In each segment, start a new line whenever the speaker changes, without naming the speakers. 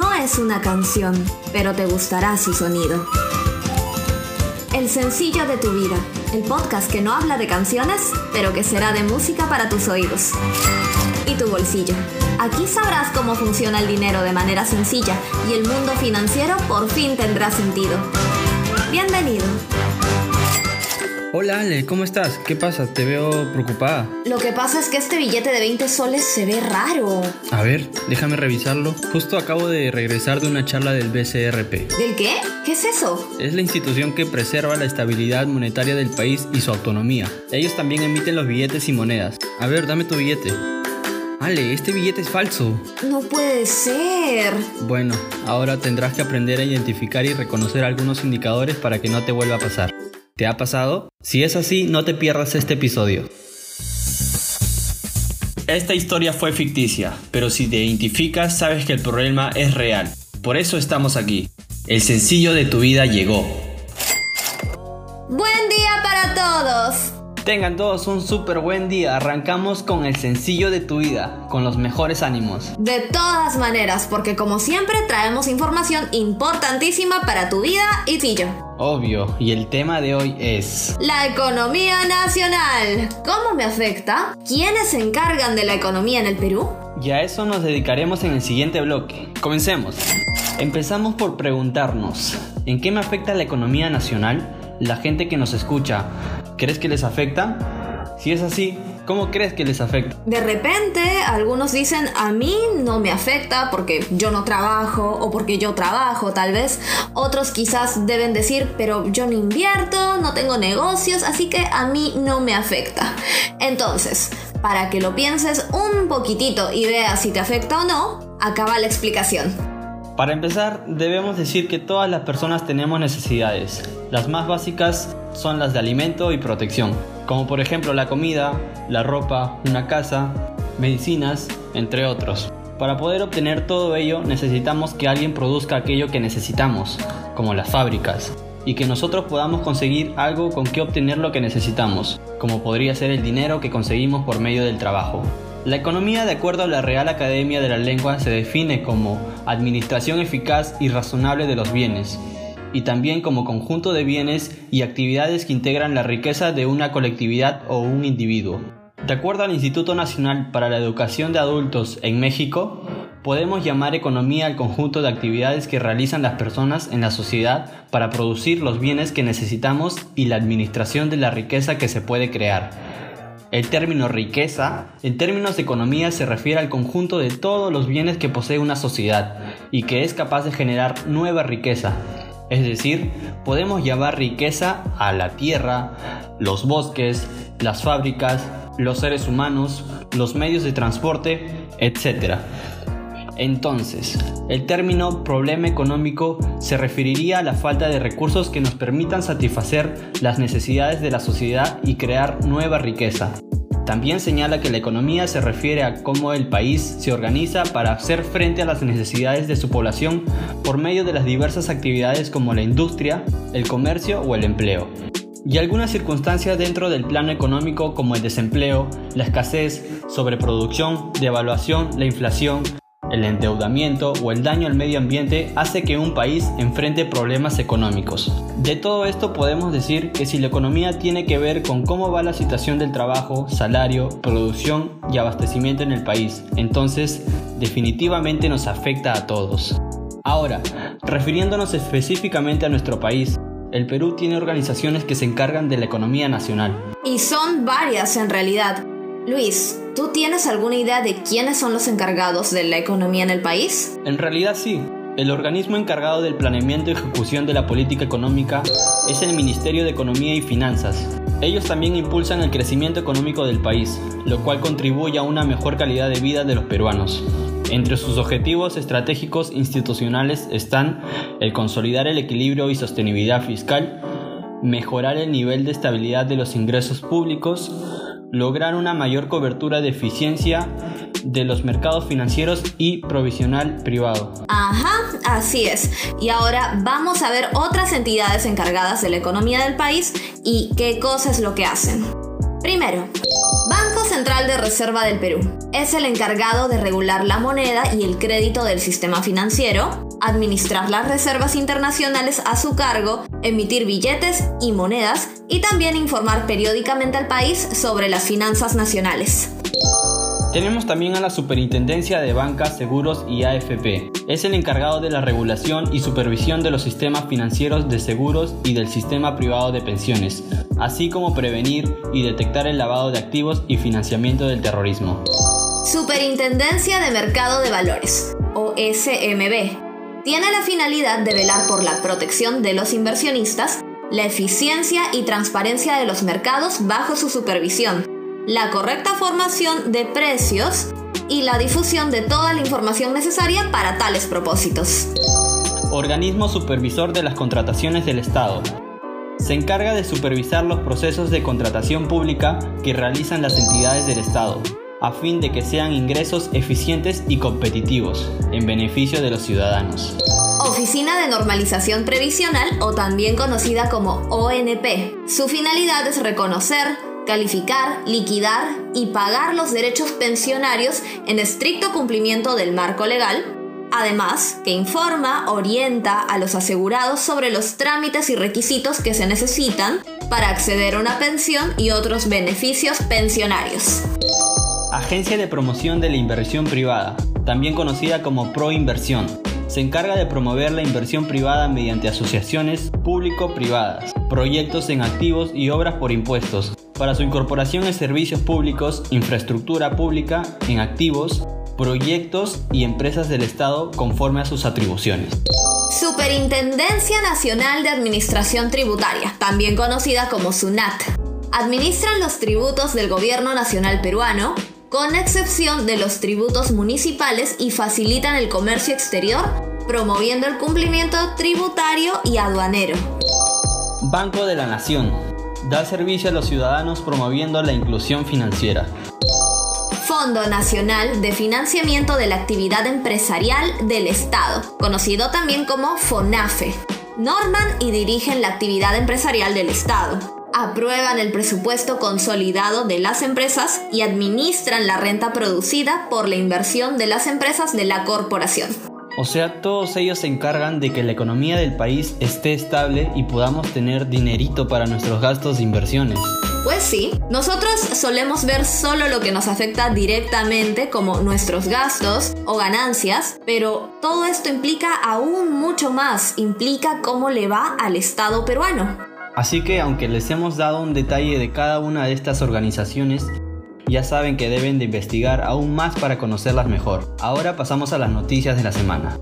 No es una canción, pero te gustará su sonido. El sencillo de tu vida, el podcast que no habla de canciones, pero que será de música para tus oídos. Y tu bolsillo. Aquí sabrás cómo funciona el dinero de manera sencilla y el mundo financiero por fin tendrá sentido. Bienvenido.
Hola Ale, ¿cómo estás? ¿Qué pasa? Te veo preocupada.
Lo que pasa es que este billete de 20 soles se ve raro.
A ver, déjame revisarlo. Justo acabo de regresar de una charla del BCRP.
¿Del qué? ¿Qué es eso?
Es la institución que preserva la estabilidad monetaria del país y su autonomía. Ellos también emiten los billetes y monedas. A ver, dame tu billete. Ale, este billete es falso.
No puede ser.
Bueno, ahora tendrás que aprender a identificar y reconocer algunos indicadores para que no te vuelva a pasar. ¿Te ha pasado? Si es así, no te pierdas este episodio. Esta historia fue ficticia, pero si te identificas sabes que el problema es real. Por eso estamos aquí. El sencillo de tu vida llegó.
Buen día para todos.
Tengan todos un súper buen día. Arrancamos con el sencillo de tu vida, con los mejores ánimos.
De todas maneras, porque como siempre traemos información importantísima para tu vida y tuyo.
Obvio, y el tema de hoy es...
La economía nacional. ¿Cómo me afecta? ¿Quiénes se encargan de la economía en el Perú?
Y a eso nos dedicaremos en el siguiente bloque. Comencemos. Empezamos por preguntarnos, ¿en qué me afecta la economía nacional? La gente que nos escucha, ¿crees que les afecta? Si es así, ¿cómo crees que les afecta?
De repente, algunos dicen, a mí no me afecta porque yo no trabajo o porque yo trabajo tal vez. Otros quizás deben decir, pero yo no invierto, no tengo negocios, así que a mí no me afecta. Entonces, para que lo pienses un poquitito y veas si te afecta o no, acaba la explicación.
Para empezar, debemos decir que todas las personas tenemos necesidades. Las más básicas son las de alimento y protección, como por ejemplo la comida, la ropa, una casa, medicinas, entre otros. Para poder obtener todo ello necesitamos que alguien produzca aquello que necesitamos, como las fábricas, y que nosotros podamos conseguir algo con que obtener lo que necesitamos, como podría ser el dinero que conseguimos por medio del trabajo. La economía, de acuerdo a la Real Academia de la Lengua, se define como administración eficaz y razonable de los bienes, y también como conjunto de bienes y actividades que integran la riqueza de una colectividad o un individuo. De acuerdo al Instituto Nacional para la Educación de Adultos en México, podemos llamar economía al conjunto de actividades que realizan las personas en la sociedad para producir los bienes que necesitamos y la administración de la riqueza que se puede crear. El término riqueza, en términos de economía, se refiere al conjunto de todos los bienes que posee una sociedad y que es capaz de generar nueva riqueza. Es decir, podemos llamar riqueza a la tierra, los bosques, las fábricas, los seres humanos, los medios de transporte, etc. Entonces, el término problema económico se referiría a la falta de recursos que nos permitan satisfacer las necesidades de la sociedad y crear nueva riqueza. También señala que la economía se refiere a cómo el país se organiza para hacer frente a las necesidades de su población por medio de las diversas actividades como la industria, el comercio o el empleo. Y algunas circunstancias dentro del plano económico como el desempleo, la escasez, sobreproducción, devaluación, la inflación, el endeudamiento o el daño al medio ambiente hace que un país enfrente problemas económicos. De todo esto podemos decir que si la economía tiene que ver con cómo va la situación del trabajo, salario, producción y abastecimiento en el país, entonces definitivamente nos afecta a todos. Ahora, refiriéndonos específicamente a nuestro país, el Perú tiene organizaciones que se encargan de la economía nacional.
Y son varias en realidad. Luis, ¿tú tienes alguna idea de quiénes son los encargados de la economía en el país?
En realidad sí. El organismo encargado del planeamiento y ejecución de la política económica es el Ministerio de Economía y Finanzas. Ellos también impulsan el crecimiento económico del país, lo cual contribuye a una mejor calidad de vida de los peruanos. Entre sus objetivos estratégicos institucionales están el consolidar el equilibrio y sostenibilidad fiscal, mejorar el nivel de estabilidad de los ingresos públicos, lograr una mayor cobertura de eficiencia de los mercados financieros y provisional privado.
Ajá, así es. Y ahora vamos a ver otras entidades encargadas de la economía del país y qué cosa es lo que hacen. Primero, Banco Central de Reserva del Perú. Es el encargado de regular la moneda y el crédito del sistema financiero, administrar las reservas internacionales a su cargo, emitir billetes y monedas y también informar periódicamente al país sobre las finanzas nacionales.
Tenemos también a la Superintendencia de Bancas, Seguros y AFP. Es el encargado de la regulación y supervisión de los sistemas financieros de seguros y del sistema privado de pensiones, así como prevenir y detectar el lavado de activos y financiamiento del terrorismo.
Superintendencia de Mercado de Valores, o SMB. Tiene la finalidad de velar por la protección de los inversionistas, la eficiencia y transparencia de los mercados bajo su supervisión la correcta formación de precios y la difusión de toda la información necesaria para tales propósitos.
Organismo Supervisor de las Contrataciones del Estado. Se encarga de supervisar los procesos de contratación pública que realizan las entidades del Estado, a fin de que sean ingresos eficientes y competitivos, en beneficio de los ciudadanos.
Oficina de Normalización Previsional o también conocida como ONP. Su finalidad es reconocer, calificar, liquidar y pagar los derechos pensionarios en estricto cumplimiento del marco legal, además que informa, orienta a los asegurados sobre los trámites y requisitos que se necesitan para acceder a una pensión y otros beneficios pensionarios.
Agencia de Promoción de la Inversión Privada, también conocida como Proinversión, se encarga de promover la inversión privada mediante asociaciones público-privadas, proyectos en activos y obras por impuestos, para su incorporación en servicios públicos, infraestructura pública, en activos, proyectos y empresas del Estado conforme a sus atribuciones.
Superintendencia Nacional de Administración Tributaria, también conocida como SUNAT. Administran los tributos del Gobierno Nacional Peruano, con excepción de los tributos municipales y facilitan el comercio exterior, promoviendo el cumplimiento tributario y aduanero.
Banco de la Nación Da servicio a los ciudadanos promoviendo la inclusión financiera.
Fondo Nacional de Financiamiento de la Actividad Empresarial del Estado, conocido también como FONAFE. Norman y dirigen la actividad empresarial del Estado. Aprueban el presupuesto consolidado de las empresas y administran la renta producida por la inversión de las empresas de la corporación.
O sea, todos ellos se encargan de que la economía del país esté estable y podamos tener dinerito para nuestros gastos de inversiones.
Pues sí, nosotros solemos ver solo lo que nos afecta directamente como nuestros gastos o ganancias, pero todo esto implica aún mucho más, implica cómo le va al Estado peruano.
Así que aunque les hemos dado un detalle de cada una de estas organizaciones, ya saben que deben de investigar aún más para conocerlas mejor. Ahora pasamos a las noticias de la semana.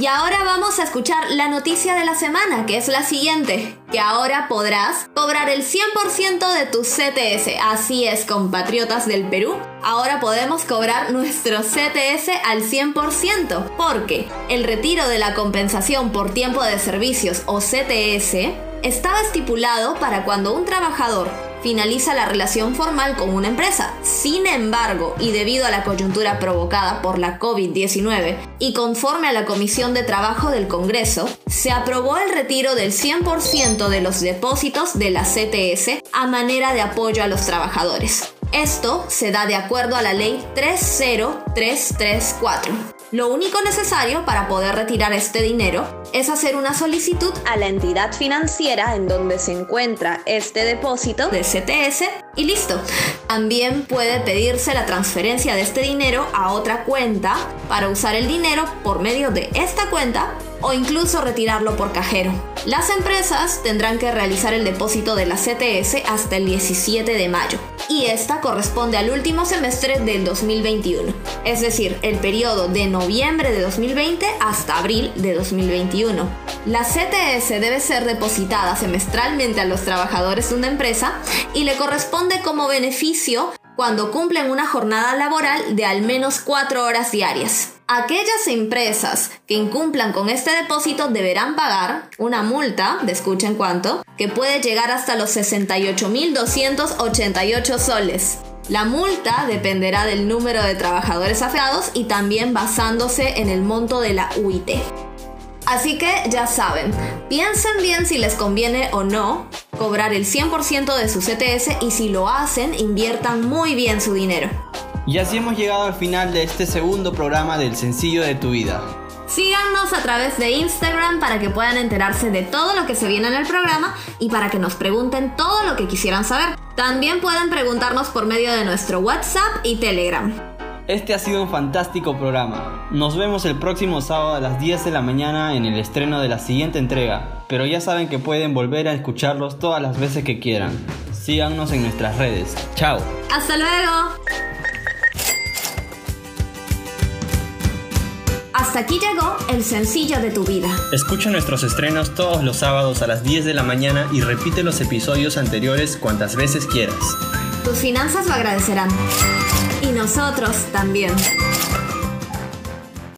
Y ahora vamos a escuchar la noticia de la semana, que es la siguiente, que ahora podrás cobrar el 100% de tu CTS. Así es, compatriotas del Perú, ahora podemos cobrar nuestro CTS al 100%, porque el retiro de la compensación por tiempo de servicios o CTS estaba estipulado para cuando un trabajador finaliza la relación formal con una empresa. Sin embargo, y debido a la coyuntura provocada por la COVID-19 y conforme a la Comisión de Trabajo del Congreso, se aprobó el retiro del 100% de los depósitos de la CTS a manera de apoyo a los trabajadores. Esto se da de acuerdo a la ley 30334. Lo único necesario para poder retirar este dinero es hacer una solicitud a la entidad financiera en donde se encuentra este depósito de CTS y listo. También puede pedirse la transferencia de este dinero a otra cuenta para usar el dinero por medio de esta cuenta o incluso retirarlo por cajero. Las empresas tendrán que realizar el depósito de la CTS hasta el 17 de mayo y esta corresponde al último semestre del 2021, es decir, el periodo de noviembre de 2020 hasta abril de 2021. La CTS debe ser depositada semestralmente a los trabajadores de una empresa y le corresponde como beneficio cuando cumplen una jornada laboral de al menos 4 horas diarias. Aquellas empresas que incumplan con este depósito deberán pagar una multa, de escuchen cuánto, que puede llegar hasta los 68.288 soles. La multa dependerá del número de trabajadores afectados y también basándose en el monto de la UIT. Así que ya saben, piensen bien si les conviene o no cobrar el 100% de su CTS y si lo hacen, inviertan muy bien su dinero.
Y así hemos llegado al final de este segundo programa del Sencillo de tu vida.
Síganos a través de Instagram para que puedan enterarse de todo lo que se viene en el programa y para que nos pregunten todo lo que quisieran saber. También pueden preguntarnos por medio de nuestro WhatsApp y Telegram.
Este ha sido un fantástico programa. Nos vemos el próximo sábado a las 10 de la mañana en el estreno de la siguiente entrega, pero ya saben que pueden volver a escucharlos todas las veces que quieran. Síganos en nuestras redes. Chao.
Hasta luego. Hasta aquí llegó el sencillo de tu vida.
Escucha nuestros estrenos todos los sábados a las 10 de la mañana y repite los episodios anteriores cuantas veces quieras.
Tus finanzas lo agradecerán. Y nosotros también.